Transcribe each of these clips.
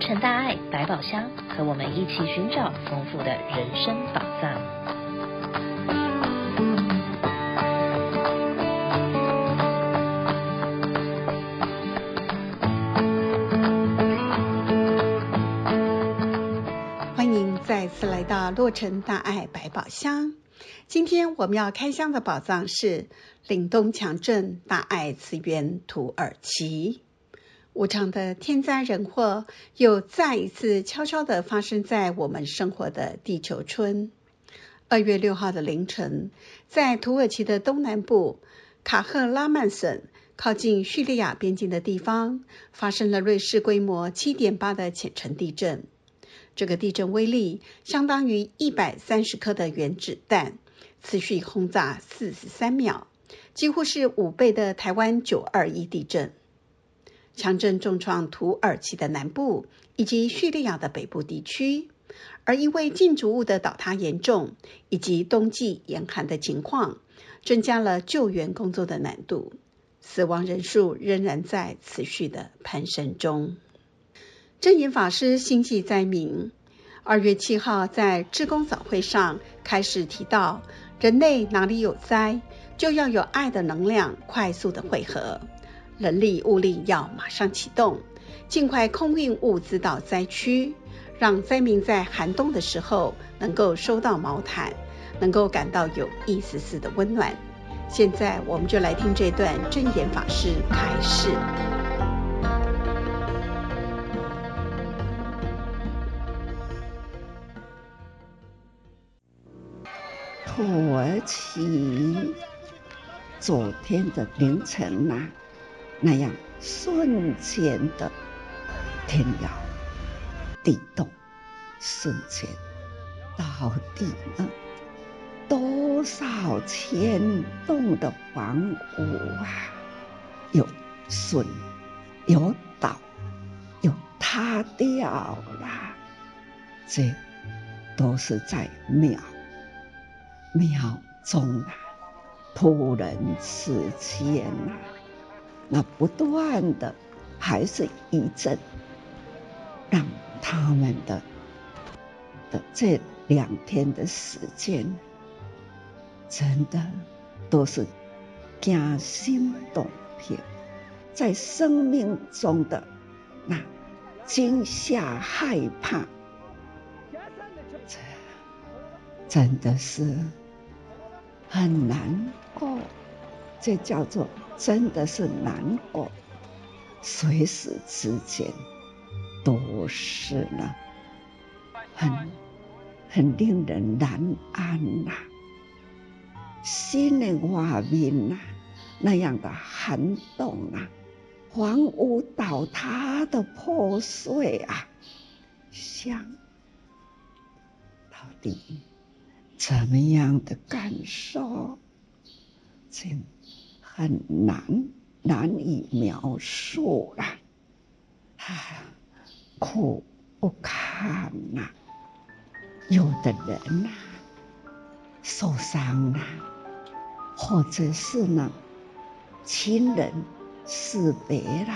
城大爱百宝箱，和我们一起寻找丰富的人生宝藏。欢迎再次来到洛城大爱百宝箱。今天我们要开箱的宝藏是岭东强镇大爱慈园土耳其。无常的天灾人祸又再一次悄悄地发生在我们生活的地球村。二月六号的凌晨，在土耳其的东南部卡赫拉曼省，靠近叙利亚边境的地方，发生了瑞士规模七点八的浅层地震。这个地震威力相当于一百三十颗的原子弹，持续轰炸四十三秒，几乎是五倍的台湾九二一地震。强震重创土耳其的南部以及叙利亚的北部地区，而因为建筑物的倒塌严重以及冬季严寒的情况，增加了救援工作的难度，死亡人数仍然在持续的攀升中。证严法师心系灾民，二月七号在志工早会上开始提到，人类哪里有灾，就要有爱的能量快速的汇合。人力物力要马上启动，尽快空运物资到灾区，让灾民在寒冬的时候能够收到毛毯，能够感到有一丝丝的温暖。现在我们就来听这段证严法师开示。土耳其昨天的凌晨呐、啊。那样瞬间的天摇地动，瞬间到底呢？多少千栋的房屋啊，有损，有倒，有塌掉了，这都是在秒秒钟啊，突然之间啊。那不断的还是一阵，让他们的的这两天的时间，真的都是惊心动魄，在生命中的那惊吓害怕，这真的是很难过。这叫做真的是难过，随时之间都是呢，很很令人难安呐、啊，心的外面呐，那样的寒冬啊，房屋倒塌的破碎啊，想到底怎么样的感受？真。很难难以描述啦，啊，苦不堪呐！有的人呐、受伤了，或者是呢，亲人死别了，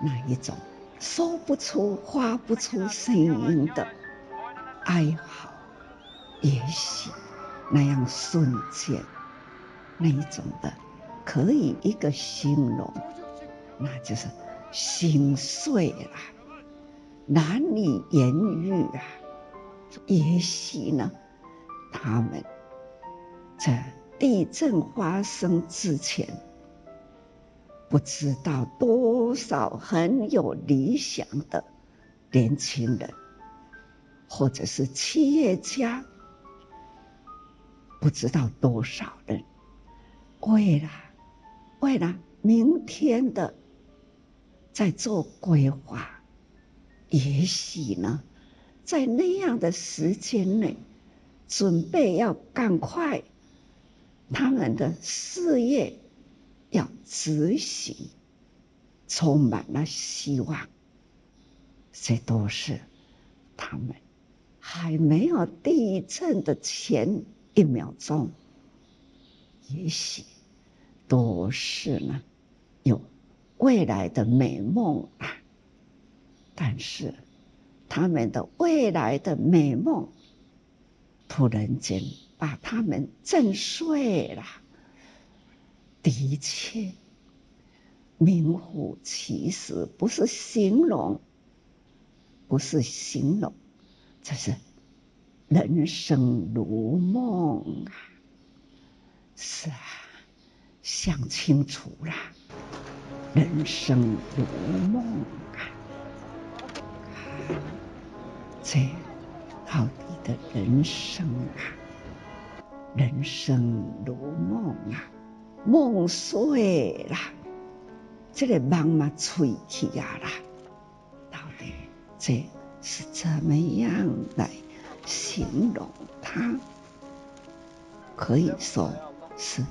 那一种说不出、发不出声音的哀嚎，也许那样瞬间，那一种的。可以一个形容，那就是心碎了，难以言喻啊。也许呢，他们在地震发生之前，不知道多少很有理想的年轻人，或者是企业家，不知道多少人为了。为了明天的在做规划，也许呢，在那样的时间内，准备要赶快他们的事业要执行，充满了希望。这都是他们还没有地震的前一秒钟，也许。都是呢，有未来的美梦啊，但是他们的未来的美梦，突然间把他们震碎了。的确，名副其实，不是形容，不是形容，这是人生如梦啊！是啊，想清楚了，人生如梦啊！这到底的人生啊，人生如梦啊！梦碎了，这个梦嘛碎去啊啦，到底这是怎么样来形容它？可以说是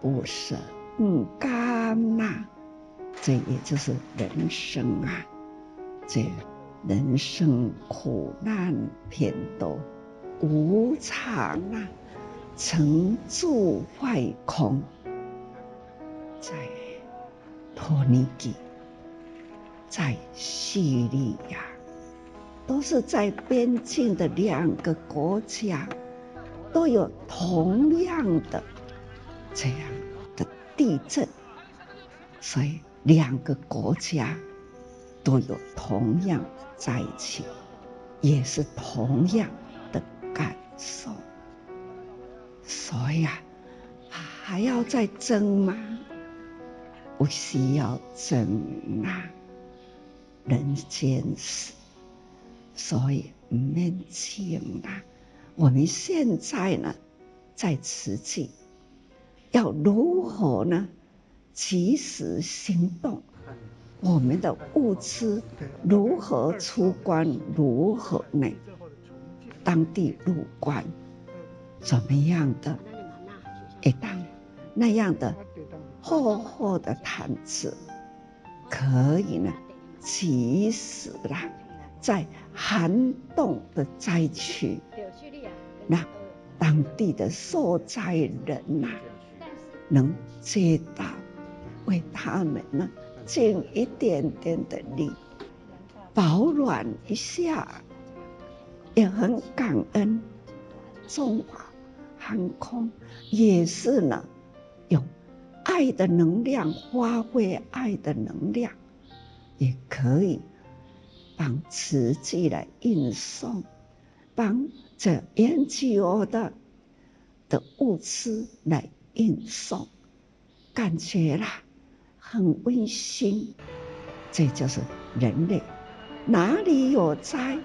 不舍不甘呐，这也就是人生啊，这人生苦难偏多，无常啊，成住坏空。在托尼基，在叙利亚，都是在边境的两个国家，都有同样的这样的地震，所以两个国家都有同样灾情，也是同样的感受，所以啊，还要再争吗？不需要争啊，人间事，所以唔免争啊。我们现在呢，在慈济，要如何呢？及时行动，我们的物资如何出关？如何呢？当地入关怎么样的？一当那样的。厚厚的毯子，可以呢，及时啦，在寒冻的灾区，那当地的受灾人呐、能接到，为他们呢尽一点点的力，保暖一下，也很感恩中华航空，也是呢，用。爱的能量，发挥爱的能量，也可以帮慈济来运送，帮这 NGO 的的物资来运送，感觉啦很温馨。这就是人类，哪里有灾，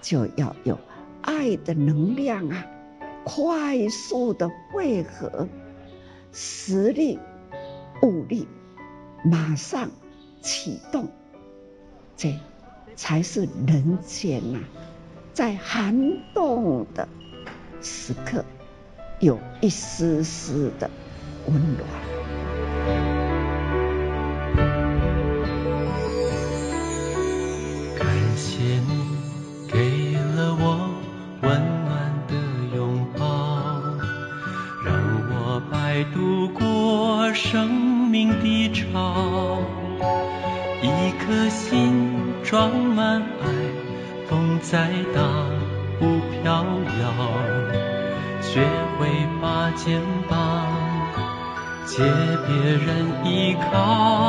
就要有爱的能量啊，快速的汇合。实力、物力马上启动，这才是人间呐、在寒冬的时刻，有一丝丝的温暖。Call.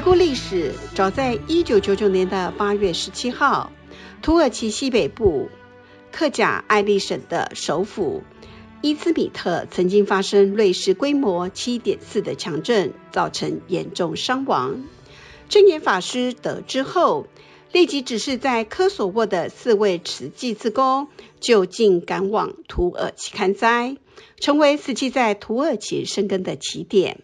回顾历史，早在一九九九年的八月十七号，土耳其西北部克贾艾利省的首府伊兹米特曾经发生瑞士规模七点四的强震，造成严重伤亡。证严法师得知后，立即指示在科索沃的四位慈济志工就近赶往土耳其看灾，成为慈济在土耳其生根的起点。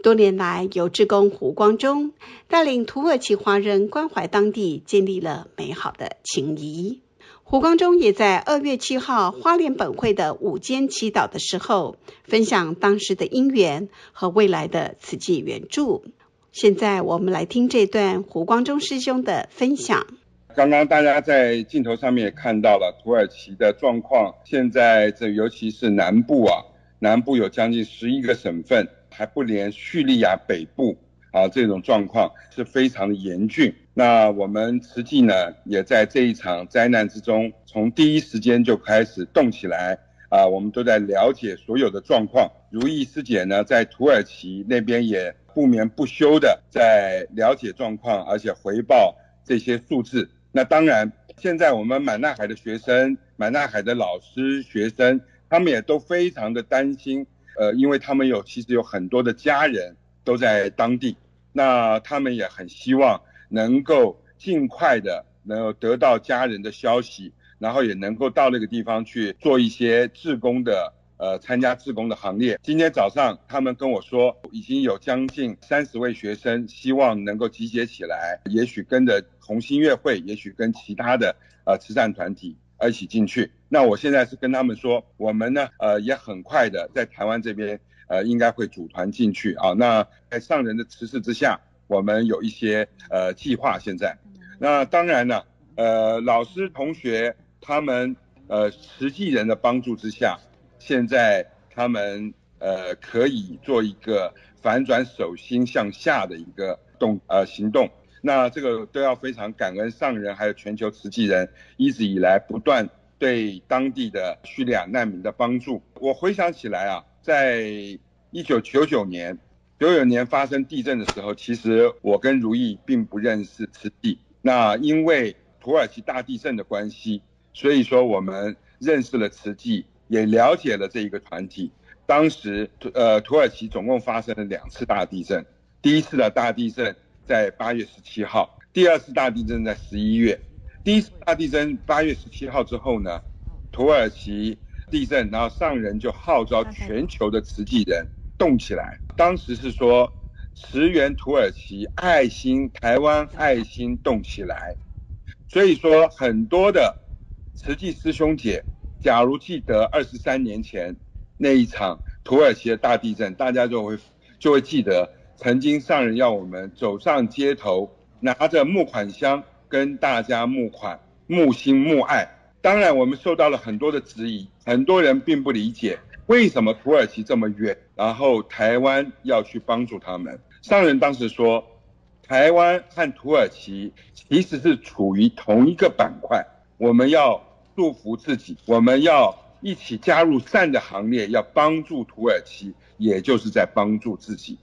多年来，由志工胡光中带领土耳其华人关怀当地，建立了美好的情谊。胡光中也在二月七号花莲本会的午间祈祷的时候，分享当时的因缘和未来的慈济援助。现在我们来听这段胡光中师兄的分享。刚刚大家在镜头上面也看到了土耳其的状况，现在这尤其是南部啊，南部有将近十一个省份。还不连叙利亚北部啊，这种状况是非常的严峻。那我们慈济呢，也在这一场灾难之中，从第一时间就开始动起来啊，我们都在了解所有的状况。如意师姐呢，在土耳其那边也不眠不休的在了解状况，而且回报这些数字。那当然，现在我们满纳海的学生、满纳海的老师、学生，他们也都非常的担心。呃，因为他们有其实有很多的家人都在当地，那他们也很希望能够尽快的能够得到家人的消息，然后也能够到那个地方去做一些志工的呃参加志工的行列。今天早上他们跟我说，已经有将近三十位学生希望能够集结起来，也许跟着同心月会，也许跟其他的呃慈善团体。一起进去。那我现在是跟他们说，我们呢，呃，也很快的在台湾这边，呃，应该会组团进去啊。那在上人的指示之下，我们有一些呃计划。现在，那当然了，呃，老师同学他们呃实际人的帮助之下，现在他们呃可以做一个反转手心向下的一个动呃行动。那这个都要非常感恩上人，还有全球慈济人一直以来不断对当地的叙利亚难民的帮助。我回想起来啊，在一九九九年，九九年发生地震的时候，其实我跟如意并不认识慈济。那因为土耳其大地震的关系，所以说我们认识了慈济，也了解了这一个团体。当时呃，土耳其总共发生了两次大地震，第一次的大地震。在八月十七号，第二次大地震在十一月。第一次大地震八月十七号之后呢，土耳其地震，然后上人就号召全球的慈济人动起来。当时是说驰援土耳其，爱心台湾，爱心动起来。所以说很多的慈济师兄姐，假如记得二十三年前那一场土耳其的大地震，大家就会就会记得。曾经上人要我们走上街头，拿着募款箱跟大家募款、募心、募爱。当然，我们受到了很多的质疑，很多人并不理解为什么土耳其这么远，然后台湾要去帮助他们。上人当时说，台湾和土耳其其实是处于同一个板块，我们要祝福自己，我们要一起加入善的行列，要帮助土耳其，也就是在帮助自己。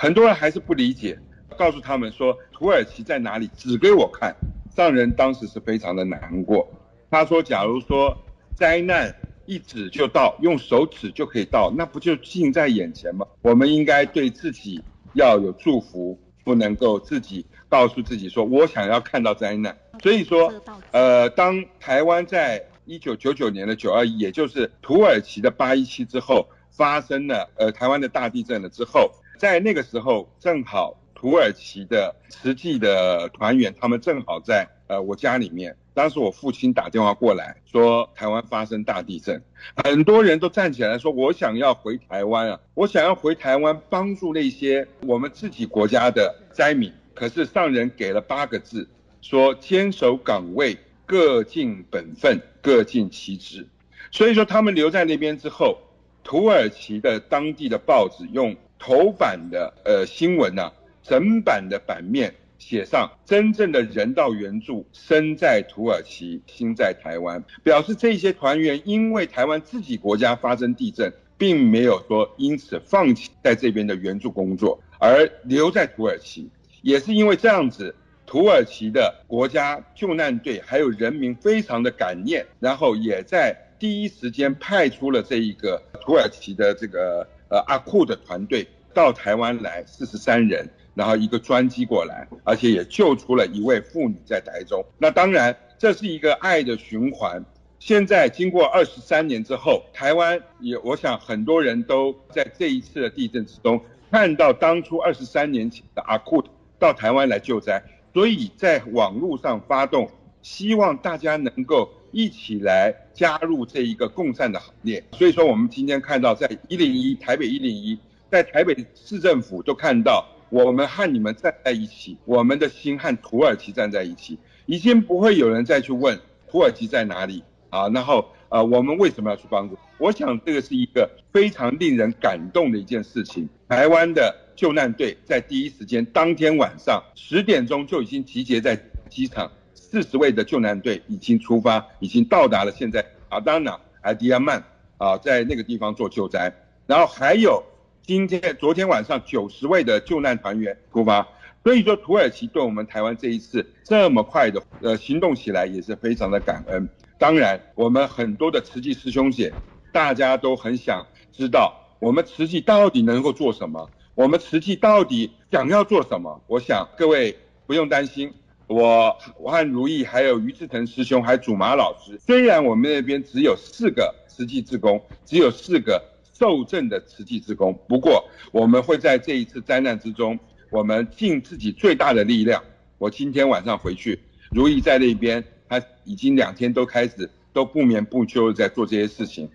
很多人还是不理解，告诉他们说土耳其在哪里，指给我看。上人当时是非常的难过，他说：“假如说灾难一指就到，用手指就可以到，那不就近在眼前吗？我们应该对自己要有祝福，不能够自己告诉自己说我想要看到灾难。所以说，呃，当台湾在一九九九年的九二一，也就是土耳其的八一七之后，发生了呃台湾的大地震了之后。”在那个时候，正好土耳其的慈济的团员，他们正好在呃我家里面。当时我父亲打电话过来，说台湾发生大地震，很多人都站起来说，我想要回台湾啊，我想要回台湾帮助那些我们自己国家的灾民。可是上人给了八个字，说坚守岗位，各尽本分，各尽其职。所以说他们留在那边之后，土耳其的当地的报纸用。头版的呃新闻呢、整版的版面写上真正的人道援助，身在土耳其，心在台湾，表示这些团员因为台湾自己国家发生地震，并没有说因此放弃在这边的援助工作，而留在土耳其，也是因为这样子，土耳其的国家救难队还有人民非常的感念，然后也在第一时间派出了这一个土耳其的这个呃阿库的团队到台湾来，四十三人，然后一个专机过来，而且也救出了一位妇女在台中。那当然，这是一个爱的循环。现在经过二十三年之后，台湾也，我想很多人都在这一次的地震之中看到当初二十三年前的阿库到台湾来救灾，所以在网络上发动，希望大家能够一起来加入这一个共善的行列。所以说，我们今天看到在一零一台北一零一，在台北市政府都看到我们和你们站在一起，我们的心和土耳其站在一起，已经不会有人再去问土耳其在哪里。啊，然后呃，我们为什么要去帮助？我想这个是一个非常令人感动的一件事情。台湾的救难队在第一时间，当天晚上十点钟就已经集结在机场，四十位的救难队已经出发，已经到达了现在阿达纳、埃迪亚曼啊，在那个地方做救灾。然后还有今天、昨天晚上九十位的救难团员出发。所以说，土耳其对我们台湾这一次这么快的呃行动起来，也是非常的感恩。当然，我们很多的慈济师兄姐，大家都很想知道，我们慈济到底能够做什么？我们慈济到底想要做什么？我想各位不用担心，我我和如意还有于志腾师兄还有祖马老师，虽然我们那边只有四个慈济志工，只有四个受证的慈济志工，不过我们会在这一次灾难之中，我们尽自己最大的力量。我今天晚上回去，如意在那边。他已经两天都开始都不眠不休在做这些事情。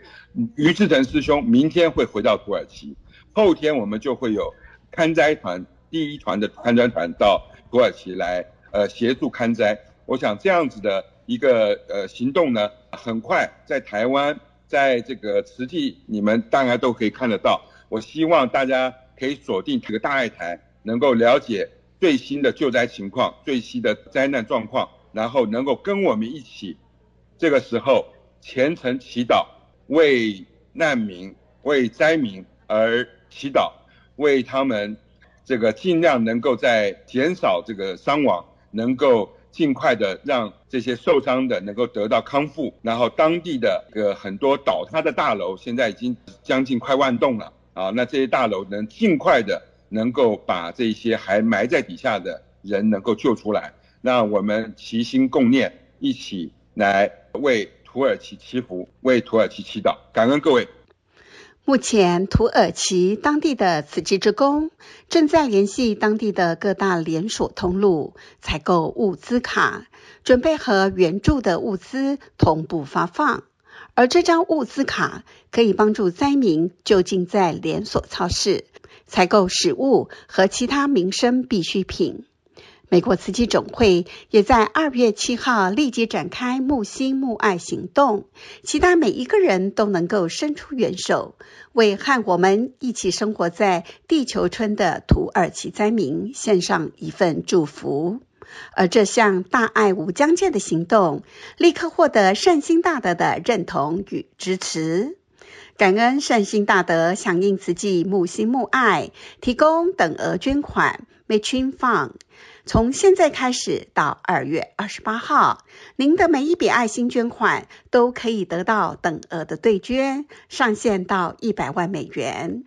于志腾师兄明天会回到土耳其，后天我们就会有勘灾团第一团的勘灾团到土耳其来，呃，协助勘灾。我想这样子的一个呃行动呢，很快在台湾，在这个慈济你们大家都可以看得到。我希望大家可以锁定这个大爱台，能够了解最新的救灾情况、最新的灾难状况。然后能够跟我们一起，这个时候虔诚祈祷，为难民、为灾民而祈祷，为他们这个尽量能够在减少这个伤亡，能够尽快的让这些受伤的能够得到康复。然后当地的个很多倒塌的大楼，现在已经将近快万栋了啊，那这些大楼能尽快的能够把这些还埋在底下的人能够救出来。让我们齐心共念，一起来为土耳其祈福，为土耳其祈祷，感恩各位。目前，土耳其当地的慈济职工正在联系当地的各大连锁通路，采购物资卡，准备和援助的物资同步发放。而这张物资卡可以帮助灾民就近在连锁超市采购食物和其他民生必需品。美国慈济总会也在二月七号立即展开募心募爱行动，期待每一个人都能够伸出援手，为和我们一起生活在地球村的土耳其灾民献上一份祝福。而这项大爱无疆界的行动，立刻获得善心大德的认同与支持。感恩善心大德响应慈济募心募爱，提供等额捐款 m a t c h i n Fund）。从现在开始到二月二十八号，您的每一笔爱心捐款都可以得到等额的对捐，上限到一百万美元。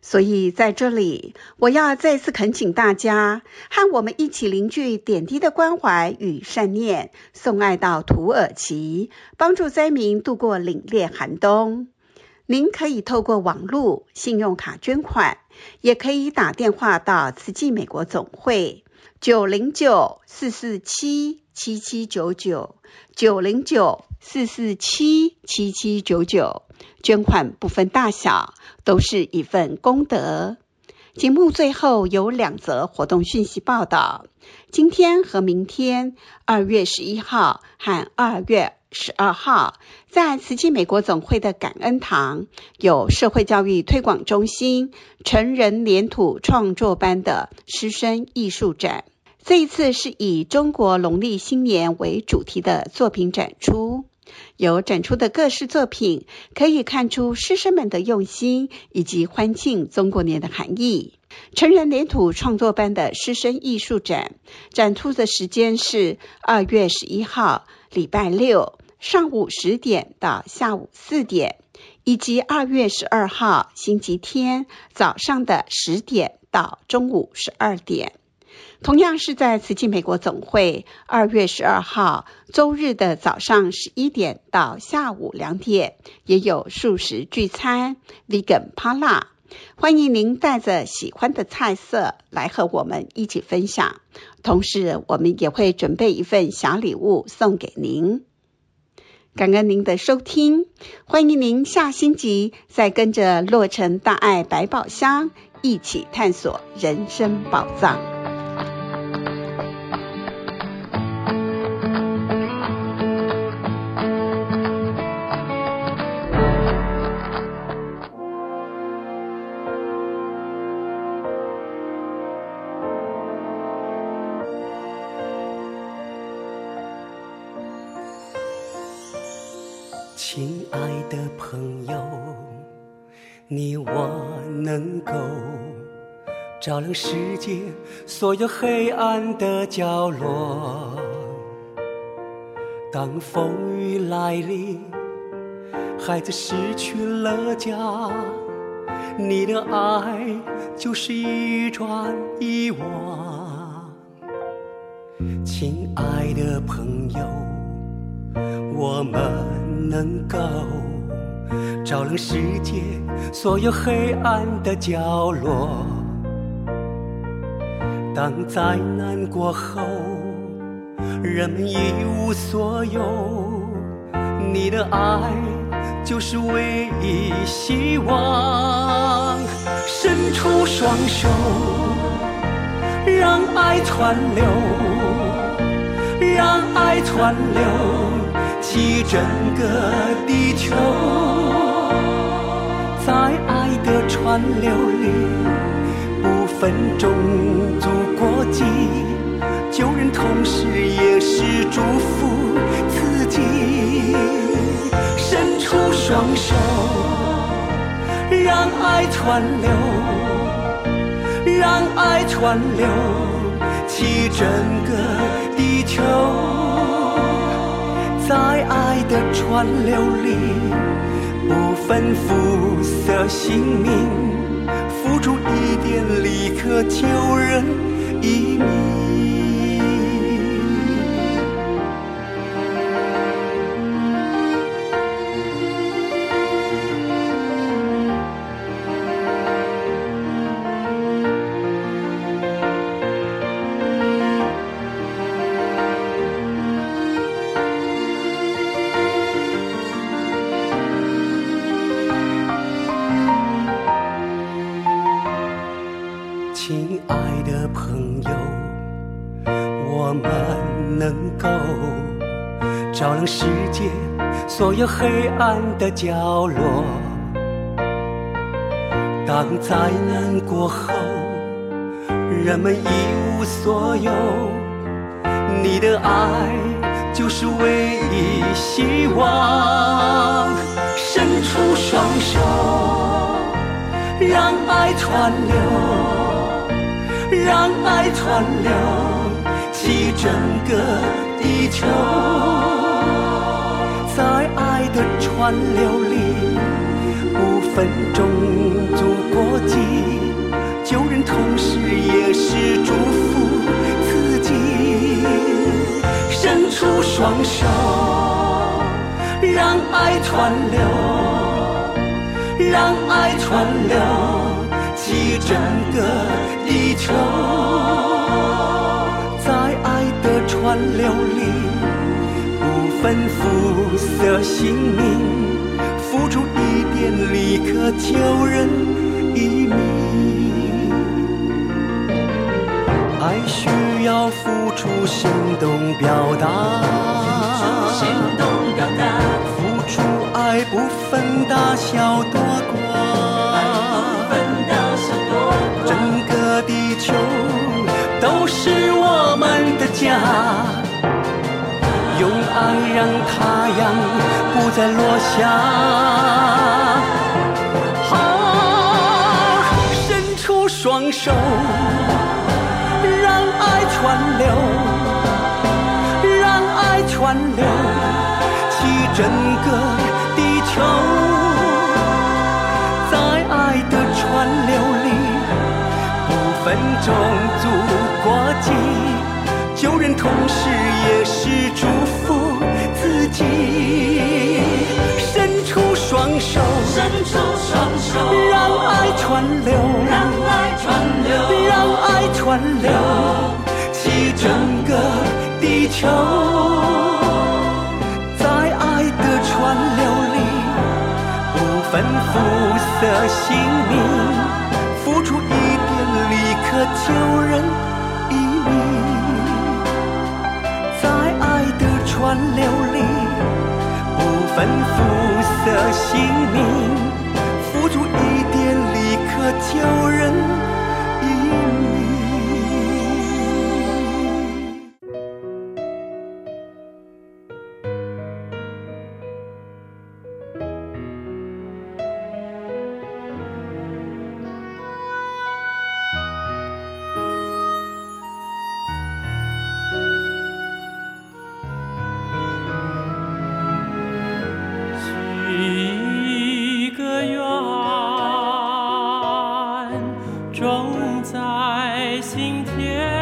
所以在这里，我要再次恳请大家和我们一起凝聚点滴的关怀与善念，送爱到土耳其，帮助灾民度过凛冽寒冬。您可以透过网络、信用卡捐款，也可以打电话到慈济美国总会。九零九四四七七七九九，九零九四四七七七九九，捐款不分大小，都是一份功德。节目最后有两则活动讯息报道：今天和明天，二月十一号和二月十二号，在慈济美国总会的感恩堂，有社会教育推广中心成人黏土创作班的师生艺术展。这一次是以中国农历新年为主题的作品展出，由展出的各式作品可以看出师生们的用心以及欢庆中国年的含义。成人黏土创作班的师生艺术展展出的时间是二月十一号礼拜六上午十点到下午四点，以及二月十二号星期天早上的十点到中午十二点。同样是在慈济美国总会，二月十二号周日的早上十一点到下午两点，也有素食聚餐，Vegan Potluck。欢迎您带着喜欢的菜色来和我们一起分享，同时我们也会准备一份小礼物送给您。感恩您的收听，欢迎您下星期再跟着洛城大爱百宝箱一起探索人生宝藏。照亮世界所有黑暗的角落。当风雨来临，孩子失去了家，你的爱就是一砖一瓦。亲爱的朋友，我们能够照亮世界所有黑暗的角落。当灾难过后，人们一无所有，你的爱就是唯一希望。伸出双手，让爱传流，让爱传流，起整个地球，在爱的传流里。分种族国籍，救人同时也是祝福自己。伸出双手，让爱传流，让爱传流，起整个地球，在爱的传流里，不分肤色姓名。一颗救人一命有黑暗的角落，当灾难过后，人们一无所有，你的爱就是唯一希望。伸出双手，让爱传流，让爱传流，起整个地球。在爱的川流里，不分种族国籍，救人同时也是祝福自己。伸出双手，让爱传流，让爱传流，起整个地球。在爱的川流里。分肤色性命，付出一点，立刻救人一命。爱需要付出行动表达，行动表达，付出爱不分大小多让太阳不再落下，啊，伸出双手，让爱传流，让爱传流。起整个地球，在爱的川流里，不分种族国籍，救人同时也是祝福出双手，伸出双手，让爱川流，让爱川流，让爱川流，起整个地球。在爱的川流里，不分肤色性命，付出一点力，可救人一命。在爱的川流里，不分肤色性命，付出一点力，可救人。种在心田。